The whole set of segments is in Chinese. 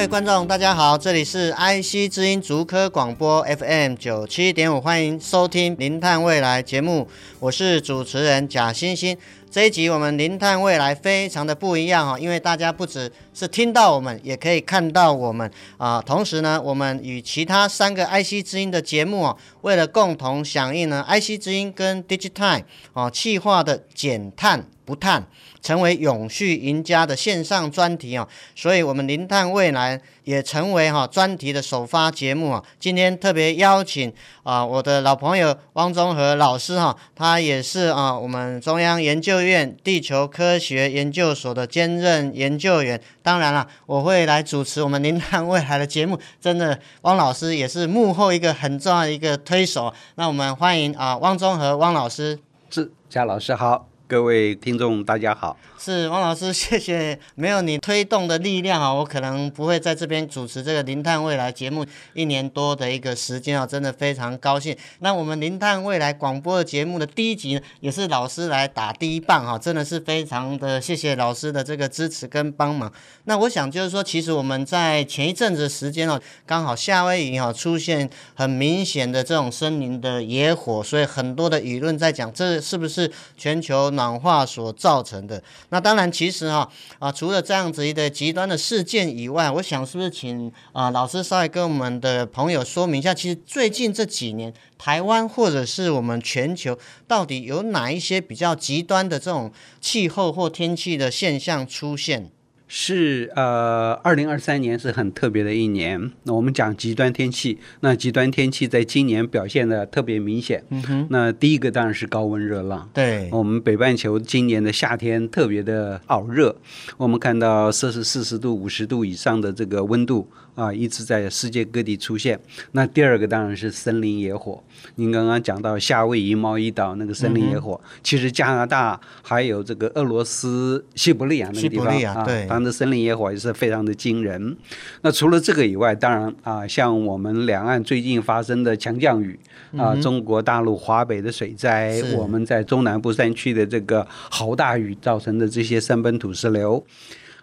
各位观众，大家好，这里是 IC 知音竹科广播 FM 九七点五，欢迎收听《零探未来》节目，我是主持人贾欣欣。这一集我们《零碳未来》非常的不一样哈，因为大家不只是听到我们，也可以看到我们啊。同时呢，我们与其他三个 IC 之音的节目啊，为了共同响应呢，IC 之音跟 DigiTime 啊，企划的减碳不碳。成为永续赢家的线上专题哦，所以我们零碳未来也成为哈专题的首发节目啊。今天特别邀请啊我的老朋友汪中和老师哈，他也是啊我们中央研究院地球科学研究所的兼任研究员。当然了，我会来主持我们零碳未来的节目，真的汪老师也是幕后一个很重要的一个推手。那我们欢迎啊汪中和汪老师。志佳老师好。各位听众，大家好。是汪老师，谢谢。没有你推动的力量啊，我可能不会在这边主持这个零碳未来节目一年多的一个时间啊，真的非常高兴。那我们零碳未来广播的节目的第一集呢，也是老师来打第一棒哈，真的是非常的谢谢老师的这个支持跟帮忙。那我想就是说，其实我们在前一阵子时间哦，刚好夏威夷哈出现很明显的这种森林的野火，所以很多的舆论在讲，这是不是全球暖化所造成的。那当然，其实哈啊，除了这样子一个极端的事件以外，我想是不是请啊老师稍微跟我们的朋友说明一下，其实最近这几年，台湾或者是我们全球，到底有哪一些比较极端的这种气候或天气的现象出现？是呃，二零二三年是很特别的一年。那我们讲极端天气，那极端天气在今年表现的特别明显。嗯哼。那第一个当然是高温热浪。对。我们北半球今年的夏天特别的熬热，我们看到摄氏四十度、五十度以上的这个温度啊，一直在世界各地出现。那第二个当然是森林野火。您刚刚讲到夏威夷、毛伊岛那个森林野火，嗯、其实加拿大还有这个俄罗斯西伯利亚那个地方啊，对。的森林野火也是非常的惊人。那除了这个以外，当然啊，像我们两岸最近发生的强降雨啊，嗯、中国大陆华北的水灾，我们在中南部山区的这个豪大雨造成的这些山崩土石流，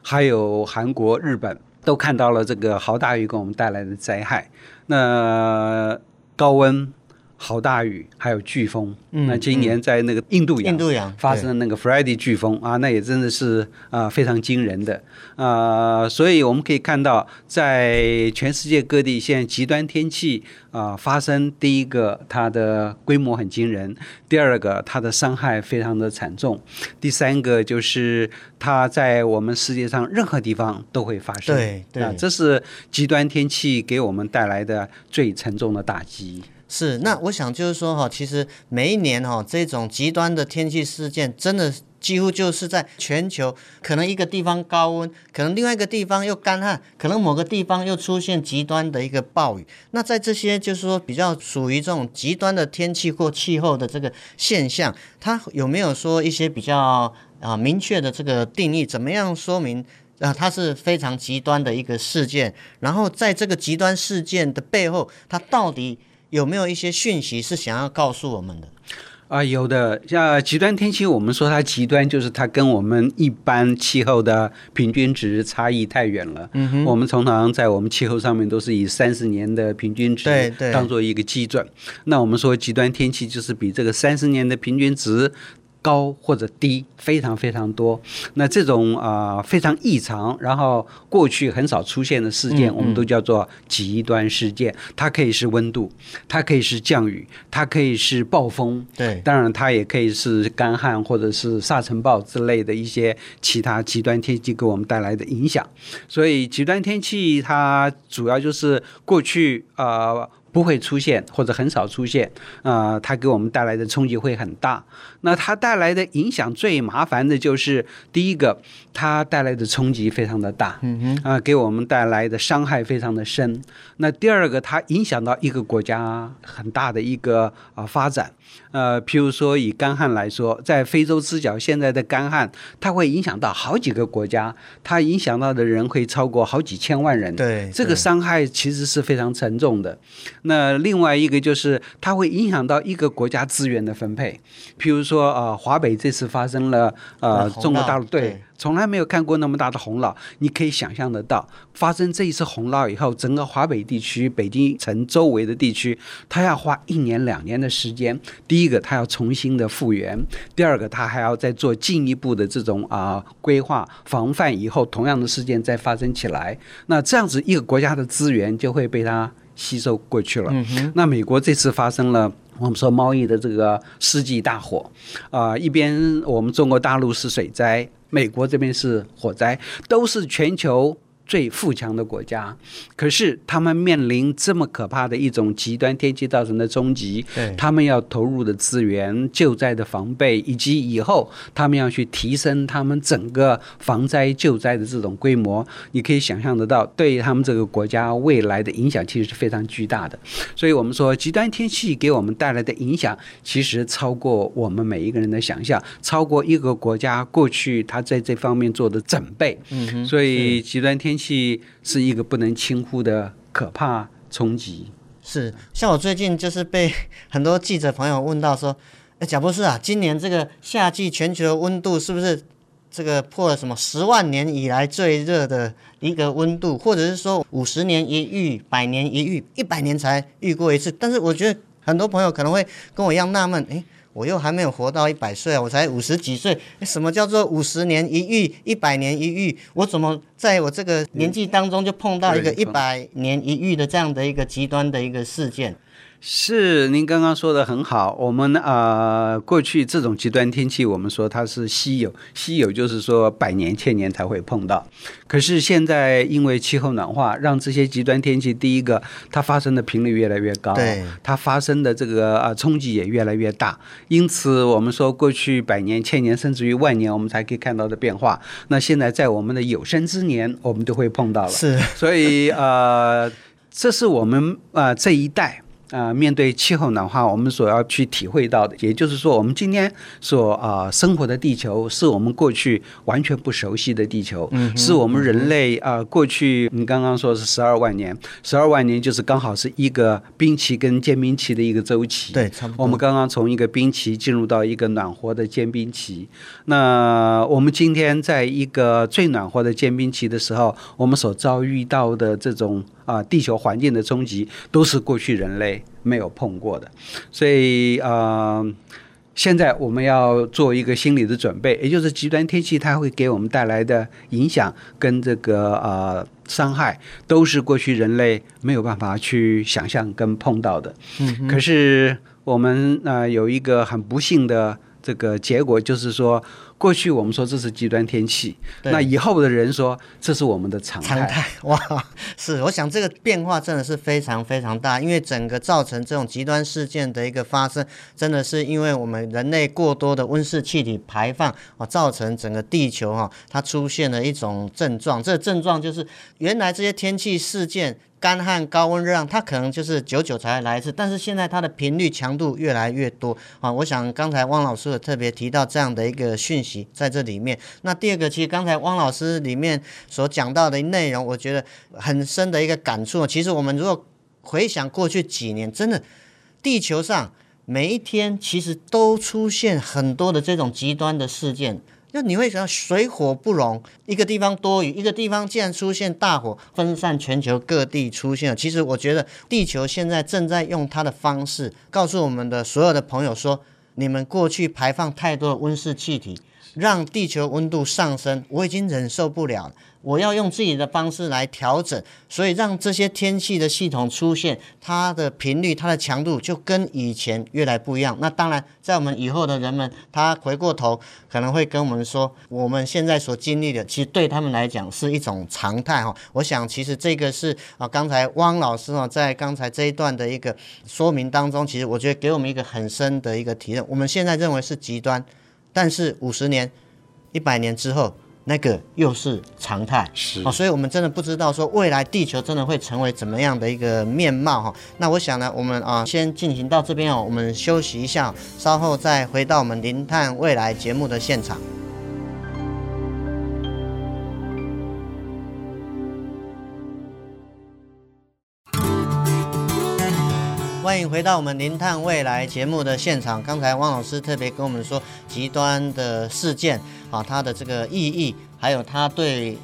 还有韩国、日本都看到了这个豪大雨给我们带来的灾害。那高温。好大雨，还有飓风。嗯、那今年在那个印度洋，印度洋发生的那个 Freddy 飓风啊，那也真的是啊、呃、非常惊人的啊、呃。所以我们可以看到，在全世界各地，现在极端天气啊、呃、发生，第一个它的规模很惊人，第二个它的伤害非常的惨重，第三个就是它在我们世界上任何地方都会发生。对对，那这是极端天气给我们带来的最沉重的打击。是，那我想就是说哈，其实每一年哈，这种极端的天气事件，真的几乎就是在全球，可能一个地方高温，可能另外一个地方又干旱，可能某个地方又出现极端的一个暴雨。那在这些就是说比较属于这种极端的天气或气候的这个现象，它有没有说一些比较啊明确的这个定义？怎么样说明啊它是非常极端的一个事件？然后在这个极端事件的背后，它到底？有没有一些讯息是想要告诉我们的？啊，有的。像极端天气，我们说它极端，就是它跟我们一般气候的平均值差异太远了。嗯哼。我们通常在我们气候上面都是以三十年的平均值当做一个基准。那我们说极端天气就是比这个三十年的平均值。高或者低，非常非常多。那这种啊、呃、非常异常，然后过去很少出现的事件，嗯嗯、我们都叫做极端事件。它可以是温度，它可以是降雨，它可以是暴风。对，当然它也可以是干旱或者是沙尘暴之类的一些其他极端天气给我们带来的影响。所以极端天气它主要就是过去啊。呃不会出现或者很少出现，啊、呃，它给我们带来的冲击会很大。那它带来的影响最麻烦的就是第一个，它带来的冲击非常的大，嗯哼，啊、呃，给我们带来的伤害非常的深。那第二个，它影响到一个国家很大的一个啊、呃、发展。呃，譬如说以干旱来说，在非洲之角现在的干旱，它会影响到好几个国家，它影响到的人会超过好几千万人。对，这个伤害其实是非常沉重的。那另外一个就是它会影响到一个国家资源的分配，譬如说呃，华北这次发生了呃，中国大陆对。从来没有看过那么大的洪涝，你可以想象得到，发生这一次洪涝以后，整个华北地区、北京城周围的地区，它要花一年两年的时间。第一个，它要重新的复原；第二个，它还要再做进一步的这种啊规划、防范，以后同样的事件再发生起来。那这样子一个国家的资源就会被它吸收过去了。嗯、那美国这次发生了。我们说贸易的这个世纪大火，啊、呃，一边我们中国大陆是水灾，美国这边是火灾，都是全球。最富强的国家，可是他们面临这么可怕的一种极端天气造成的冲击，他们要投入的资源、救灾的防备，以及以后他们要去提升他们整个防灾救灾的这种规模，你可以想象得到，对他们这个国家未来的影响其实是非常巨大的。所以，我们说极端天气给我们带来的影响，其实超过我们每一个人的想象，超过一个国家过去他在这方面做的准备。嗯，所以极端天气是一个不能轻忽的可怕冲击。是，像我最近就是被很多记者朋友问到说：“哎，贾博士啊，今年这个夏季全球的温度是不是这个破了什么十万年以来最热的一个温度，或者是说五十年一遇、百年一遇、一百年才遇过一次？”但是我觉得很多朋友可能会跟我一样纳闷，哎。我又还没有活到一百岁啊，我才五十几岁。什么叫做五十年一遇、一百年一遇？我怎么在我这个年纪当中就碰到一个一百年一遇的这样的一个极端的一个事件？是，您刚刚说的很好。我们呃，过去这种极端天气，我们说它是稀有，稀有就是说百年、千年才会碰到。可是现在因为气候暖化，让这些极端天气，第一个它发生的频率越来越高，对，它发生的这个呃冲击也越来越大。因此，我们说过去百年、千年，甚至于万年，我们才可以看到的变化，那现在在我们的有生之年，我们都会碰到了。是，所以呃，这是我们呃这一代。啊、呃，面对气候暖化，我们所要去体会到的，也就是说，我们今天所啊、呃、生活的地球，是我们过去完全不熟悉的地球，嗯、是我们人类啊、呃、过去你刚刚说是十二万年，十二万年就是刚好是一个冰期跟间冰期的一个周期，对，差不多。我们刚刚从一个冰期进入到一个暖和的间冰期，那我们今天在一个最暖和的间冰期的时候，我们所遭遇到的这种。啊，地球环境的冲击都是过去人类没有碰过的，所以啊、呃，现在我们要做一个心理的准备，也就是极端天气它会给我们带来的影响跟这个呃伤害，都是过去人类没有办法去想象跟碰到的。嗯，可是我们呃有一个很不幸的这个结果，就是说。过去我们说这是极端天气，那以后的人说这是我们的常态。常态 哇，是，我想这个变化真的是非常非常大，因为整个造成这种极端事件的一个发生，真的是因为我们人类过多的温室气体排放啊，造成整个地球哈它出现了一种症状，这个症状就是原来这些天气事件。干旱、高温、热浪，它可能就是久久才来一次，但是现在它的频率、强度越来越多啊！我想刚才汪老师有特别提到这样的一个讯息在这里面。那第二个，其实刚才汪老师里面所讲到的内容，我觉得很深的一个感触。其实我们如果回想过去几年，真的地球上每一天其实都出现很多的这种极端的事件。就你会想到水火不容，一个地方多雨，一个地方竟然出现大火，分散全球各地出现了。其实我觉得地球现在正在用它的方式告诉我们的所有的朋友说：你们过去排放太多的温室气体，让地球温度上升，我已经忍受不了了。我要用自己的方式来调整，所以让这些天气的系统出现，它的频率、它的强度就跟以前越来不一样。那当然，在我们以后的人们，他回过头可能会跟我们说，我们现在所经历的，其实对他们来讲是一种常态哈。我想，其实这个是啊，刚才汪老师啊，在刚才这一段的一个说明当中，其实我觉得给我们一个很深的一个体认。我们现在认为是极端，但是五十年、一百年之后。那个又是常态，是哦，所以我们真的不知道说未来地球真的会成为怎么样的一个面貌哈。那我想呢，我们啊先进行到这边哦，我们休息一下，稍后再回到我们零碳未来节目的现场。欢迎回到我们零碳未来节目的现场。刚才汪老师特别跟我们说，极端的事件啊，它的这个意义，还有它对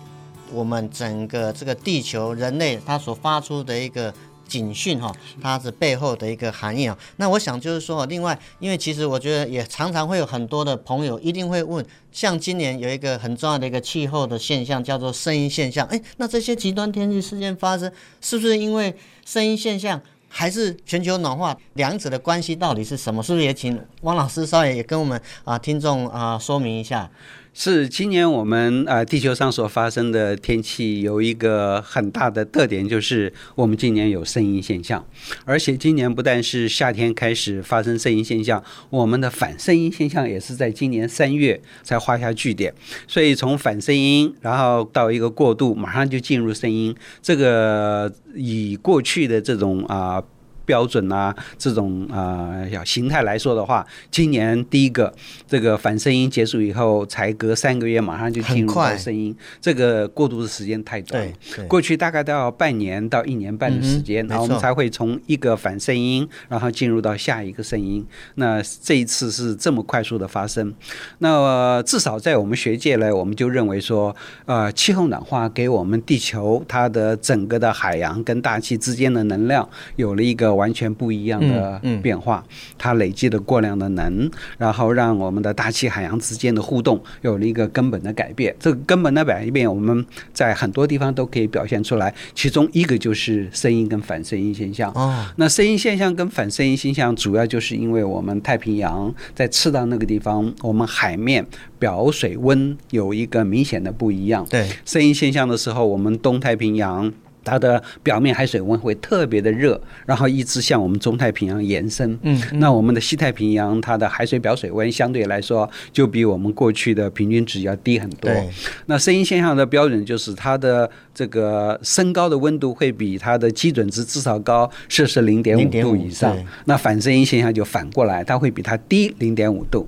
我们整个这个地球人类它所发出的一个警讯哈，它是背后的一个含义啊。那我想就是说，另外，因为其实我觉得也常常会有很多的朋友一定会问，像今年有一个很重要的一个气候的现象叫做圣婴现象，哎，那这些极端天气事件发生，是不是因为圣婴现象？还是全球暖化，两者的关系到底是什么？是不是也请汪老师稍微也跟我们啊听众啊说明一下？是今年我们啊地球上所发生的天气有一个很大的特点，就是我们今年有声音现象，而且今年不但是夏天开始发生声音现象，我们的反声音现象也是在今年三月才画下句点。所以从反声音，然后到一个过渡，马上就进入声音，这个以过去的这种啊。标准啊，这种啊小形态来说的话，今年第一个这个反声音结束以后，才隔三个月，马上就进入到声音，这个过渡的时间太短。过去大概都要半年到一年半的时间，嗯、然后我们才会从一个反声音，然后进入到下一个声音。那这一次是这么快速的发生，那、呃、至少在我们学界呢，我们就认为说，呃，气候暖化给我们地球它的整个的海洋跟大气之间的能量有了一个。完全不一样的变化，它累积的过量的能，然后让我们的大气海洋之间的互动有了一个根本的改变。这个根本的改变，我们在很多地方都可以表现出来。其中一个就是声音跟反声音现象。哦，那声音现象跟反声音现象，主要就是因为我们太平洋在赤道那个地方，我们海面表水温有一个明显的不一样。对，声音现象的时候，我们东太平洋。它的表面海水温会特别的热，然后一直向我们中太平洋延伸。嗯，嗯，那我们的西太平洋，它的海水表水温相对来说就比我们过去的平均值要低很多。对，那声音现象的标准就是它的这个升高的温度会比它的基准值至少高摄氏零点五度以上。那反射音现象就反过来，它会比它低零点五度。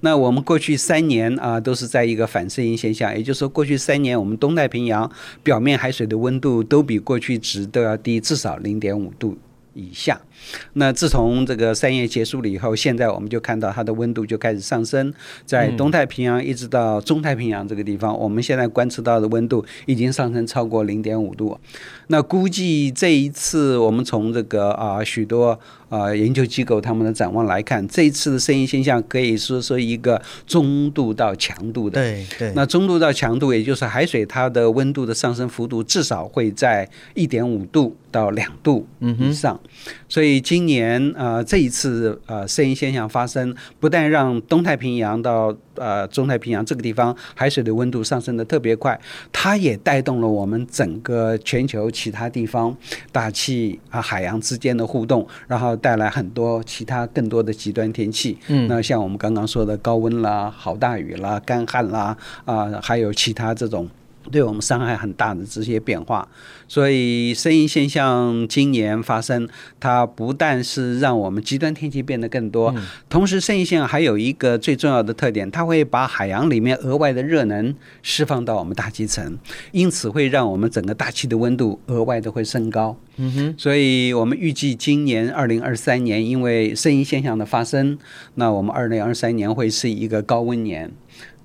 那我们过去三年啊，都是在一个反射音现象，也就是说过去三年我们东太平洋表面海水的温度都比比过去值都要低至少零点五度以下。那自从这个三月结束了以后，现在我们就看到它的温度就开始上升，在东太平洋一直到中太平洋这个地方，我们现在观测到的温度已经上升超过零点五度。那估计这一次我们从这个啊许多啊研究机构他们的展望来看，这一次的圣婴现象可以说是一个中度到强度的。对对。那中度到强度，也就是海水它的温度的上升幅度至少会在一点五度到两度以上，所以。所以今年呃这一次呃圣婴现象发生，不但让东太平洋到呃中太平洋这个地方海水的温度上升的特别快，它也带动了我们整个全球其他地方大气啊海洋之间的互动，然后带来很多其他更多的极端天气。嗯，那像我们刚刚说的高温啦、好大雨啦、干旱啦啊、呃，还有其他这种。对我们伤害很大的这些变化，所以声音现象今年发生，它不但是让我们极端天气变得更多，同时圣婴现象还有一个最重要的特点，它会把海洋里面额外的热能释放到我们大气层，因此会让我们整个大气的温度额外的会升高。嗯哼，所以我们预计今年二零二三年，因为声音现象的发生，那我们二零二三年会是一个高温年。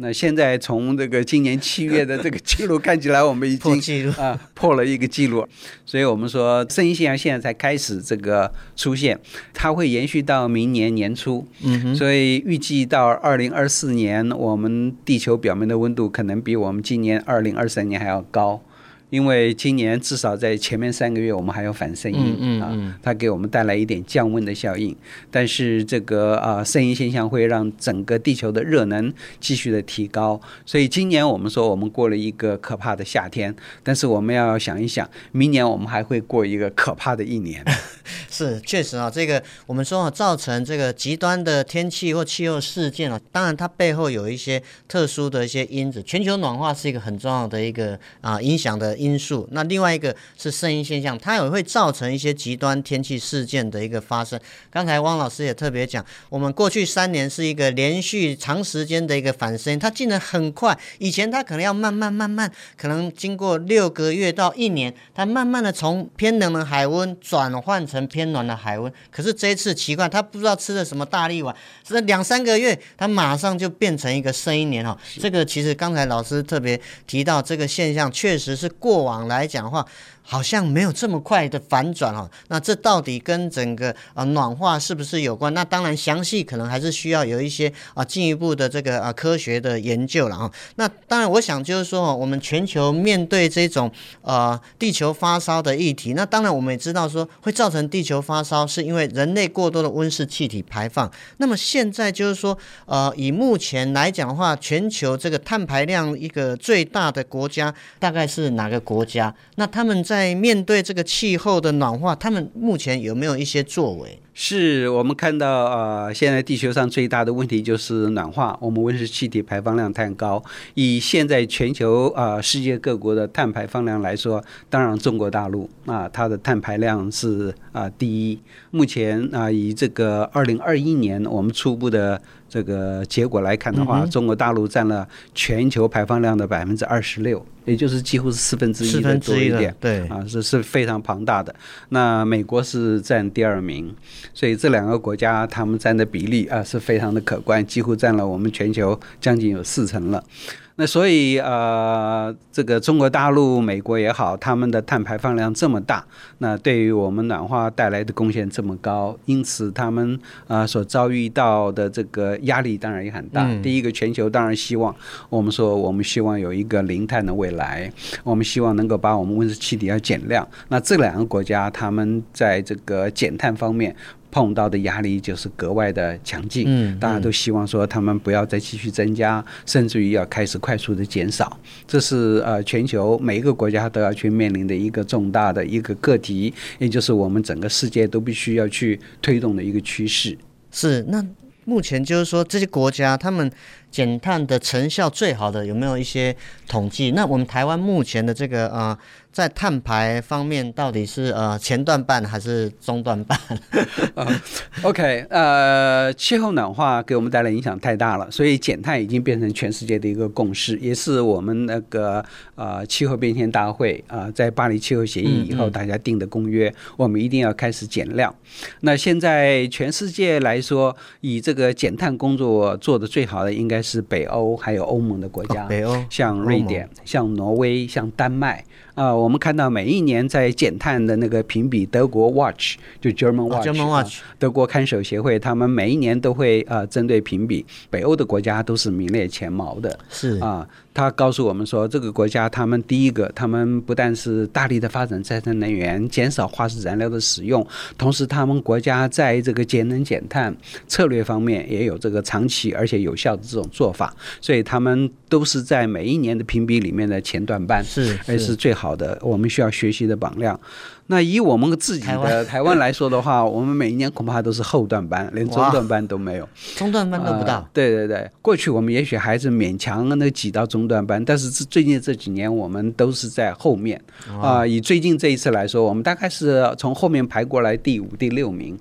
那现在从这个今年七月的这个记录看起来，我们已经啊破了一个记录。所以我们说，圣婴现象现在才开始这个出现，它会延续到明年年初。嗯哼。所以预计到二零二四年，我们地球表面的温度可能比我们今年二零二三年还要高。因为今年至少在前面三个月，我们还有反声音、嗯嗯嗯、啊，它给我们带来一点降温的效应。但是这个啊，声音现象会让整个地球的热能继续的提高。所以今年我们说我们过了一个可怕的夏天，但是我们要想一想，明年我们还会过一个可怕的一年。是，确实啊，这个我们说啊，造成这个极端的天气或气候事件啊，当然它背后有一些特殊的一些因子。全球暖化是一个很重要的一个啊影响的。因素，那另外一个是声音现象，它也会造成一些极端天气事件的一个发生。刚才汪老师也特别讲，我们过去三年是一个连续长时间的一个反声音，它进得很快。以前它可能要慢慢慢慢，可能经过六个月到一年，它慢慢的从偏冷的海温转换成偏暖的海温。可是这一次奇怪，它不知道吃了什么大力丸，这两三个月，它马上就变成一个声音年哈。这个其实刚才老师特别提到这个现象，确实是过。过往来讲话，好像没有这么快的反转哦。那这到底跟整个呃暖化是不是有关？那当然详细可能还是需要有一些啊进一步的这个啊科学的研究了啊。那当然，我想就是说，我们全球面对这种呃地球发烧的议题，那当然我们也知道说会造成地球发烧，是因为人类过多的温室气体排放。那么现在就是说，呃，以目前来讲的话，全球这个碳排量一个最大的国家大概是哪个国家？那他们在在面对这个气候的暖化，他们目前有没有一些作为？是我们看到呃，现在地球上最大的问题就是暖化，我们温室气体排放量太高。以现在全球啊、世界各国的碳排放量来说，当然中国大陆啊、它的碳排量是啊、第一。目前啊、以这个二零二一年我们初步的。这个结果来看的话，中国大陆占了全球排放量的百分之二十六，也就是几乎是四分之一的多一点，对啊，这是非常庞大的。那美国是占第二名，所以这两个国家他们占的比例啊是非常的可观，几乎占了我们全球将近有四成了。那所以呃，这个中国大陆、美国也好，他们的碳排放量这么大，那对于我们暖化带来的贡献这么高，因此他们啊、呃、所遭遇到的这个压力当然也很大。嗯、第一个，全球当然希望我们说，我们希望有一个零碳的未来，我们希望能够把我们温室气体要减量。那这两个国家，他们在这个减碳方面。碰到的压力就是格外的强劲，嗯，大家都希望说他们不要再继续增加，甚至于要开始快速的减少，这是呃全球每一个国家都要去面临的一个重大的一个课题，也就是我们整个世界都必须要去推动的一个趋势。是，那目前就是说这些国家他们减碳的成效最好的有没有一些统计？那我们台湾目前的这个呃。在碳排方面，到底是呃前段半还是中段班？呃、uh,，OK，呃，气候暖化给我们带来影响太大了，所以减碳已经变成全世界的一个共识，也是我们那个呃气候变迁大会啊、呃，在巴黎气候协议以后大家定的公约，嗯嗯、我们一定要开始减量。那现在全世界来说，以这个减碳工作做的最好的应该是北欧还有欧盟的国家，哦、北欧像瑞典、像挪威、像丹麦。啊、呃，我们看到每一年在减碳的那个评比，德国 Watch 就 German Watch，、oh, German Watch、呃、德国看守协会，他们每一年都会呃针对评比，北欧的国家都是名列前茅的，是。啊。呃他告诉我们说，这个国家他们第一个，他们不但是大力的发展再生能源，减少化石燃料的使用，同时他们国家在这个节能减碳策略方面也有这个长期而且有效的这种做法，所以他们都是在每一年的评比里面的前段班，是，是。而是最好的，我们需要学习的榜样。那以我们自己的台湾来说的话，我们每一年恐怕都是后段班，连中段班都没有，中段班都不到。呃、对对对，过去我们也许还是勉强能挤到中段班，但是最近这几年我们都是在后面啊、呃。以最近这一次来说，我们大概是从后面排过来第五、第六名。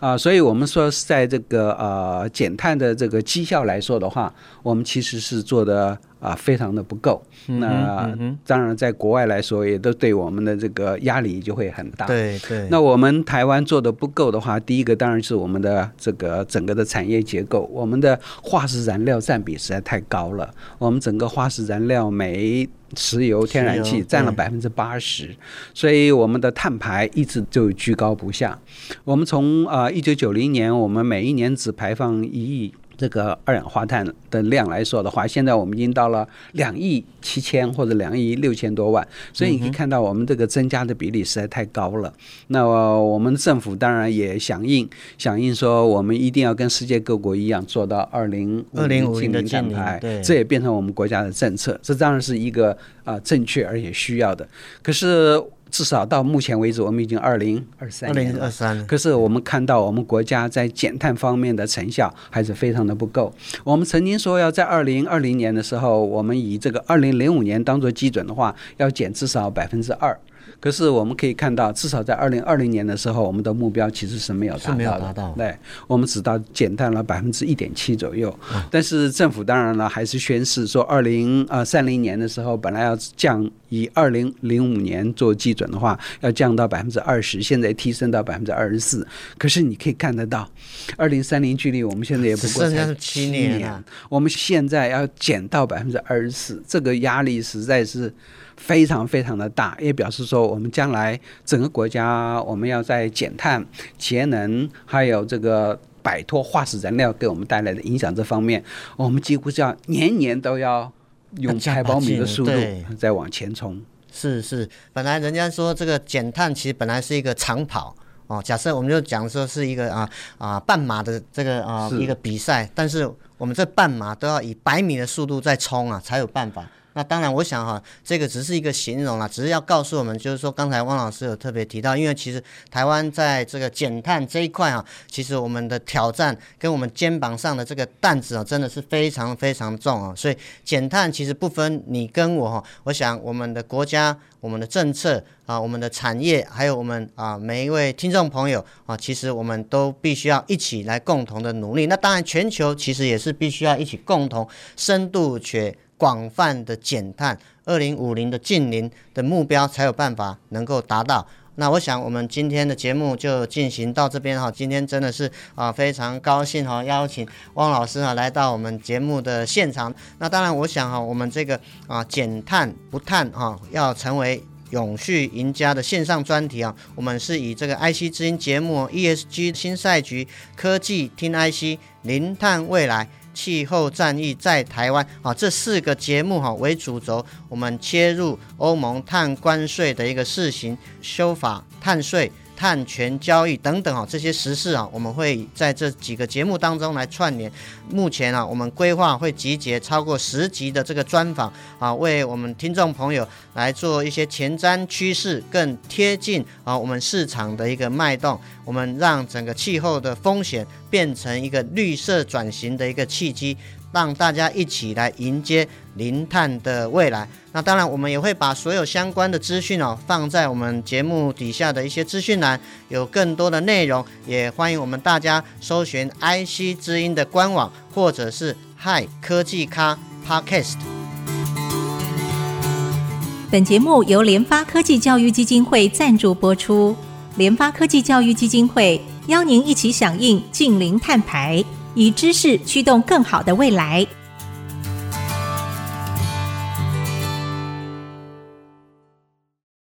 啊、呃，所以我们说是在这个呃减碳的这个绩效来说的话，我们其实是做的啊，非常的不够。嗯、那、嗯、当然，在国外来说，也都对我们的这个压力就会很大。对对。那我们台湾做的不够的话，第一个当然是我们的这个整个的产业结构，我们的化石燃料占比实在太高了。我们整个化石燃料煤、石油、天然气占了百分之八十，所以我们的碳排一直就居高不下。我们从啊一九九零年，我们每一年只排放一亿。这个二氧化碳的量来说的话，现在我们已经到了两亿七千或者两亿六千多万，所以你可以看到我们这个增加的比例实在太高了。那我们政府当然也响应，响应说我们一定要跟世界各国一样做到二零二零五零的减排，对，这也变成我们国家的政策。这当然是一个啊、呃、正确而且需要的。可是。至少到目前为止，我们已经二零二三年了。二零二三。可是我们看到我们国家在减碳方面的成效还是非常的不够。我们曾经说要在二零二零年的时候，我们以这个二零零五年当做基准的话，要减至少百分之二。可是我们可以看到，至少在二零二零年的时候，我们的目标其实是没有达到的。没有达到。对，我们只到减碳了百分之一点七左右。嗯。但是政府当然了，还是宣示说，二零呃三零年的时候，本来要降，以二零零五年做基准的话，要降到百分之二十，现在提升到百分之二十四。可是你可以看得到，二零三零距离我们现在也不过才七年啊。我们现在要减到百分之二十四，这个压力实在是。非常非常的大，也表示说，我们将来整个国家，我们要在减碳、节能，还有这个摆脱化石燃料给我们带来的影响这方面，我们几乎是要年年都要用百宝米的速度在往前冲。是是，本来人家说这个减碳其实本来是一个长跑哦，假设我们就讲说是一个啊啊半马的这个啊一个比赛，但是我们这半马都要以百米的速度在冲啊，才有办法。那当然，我想哈，这个只是一个形容啦，只是要告诉我们，就是说，刚才汪老师有特别提到，因为其实台湾在这个减碳这一块啊，其实我们的挑战跟我们肩膀上的这个担子啊，真的是非常非常重啊。所以减碳其实不分你跟我哈，我想我们的国家、我们的政策啊、我们的产业，还有我们啊每一位听众朋友啊，其实我们都必须要一起来共同的努力。那当然，全球其实也是必须要一起共同深度且。广泛的减碳，二零五零的近零的目标才有办法能够达到。那我想我们今天的节目就进行到这边哈。今天真的是啊非常高兴哈，邀请汪老师啊来到我们节目的现场。那当然，我想哈，我们这个啊减碳不碳哈，要成为永续赢家的线上专题啊，我们是以这个 IC 之音节目 ESG 新赛局科技听 IC 零碳未来。气候战役在台湾啊，这四个节目哈为主轴，我们切入欧盟碳关税的一个试行、修法、碳税。碳权交易等等啊，这些时事啊，我们会在这几个节目当中来串联。目前啊，我们规划会集结超过十集的这个专访啊，为我们听众朋友来做一些前瞻趋势，更贴近啊我们市场的一个脉动。我们让整个气候的风险变成一个绿色转型的一个契机。让大家一起来迎接零碳的未来。那当然，我们也会把所有相关的资讯哦放在我们节目底下的一些资讯栏，有更多的内容，也欢迎我们大家搜寻 IC 之音的官网，或者是 Hi 科技咖 Podcast。本节目由联发科技教育基金会赞助播出。联发科技教育基金会邀您一起响应净零碳排。以知识驱动更好的未来。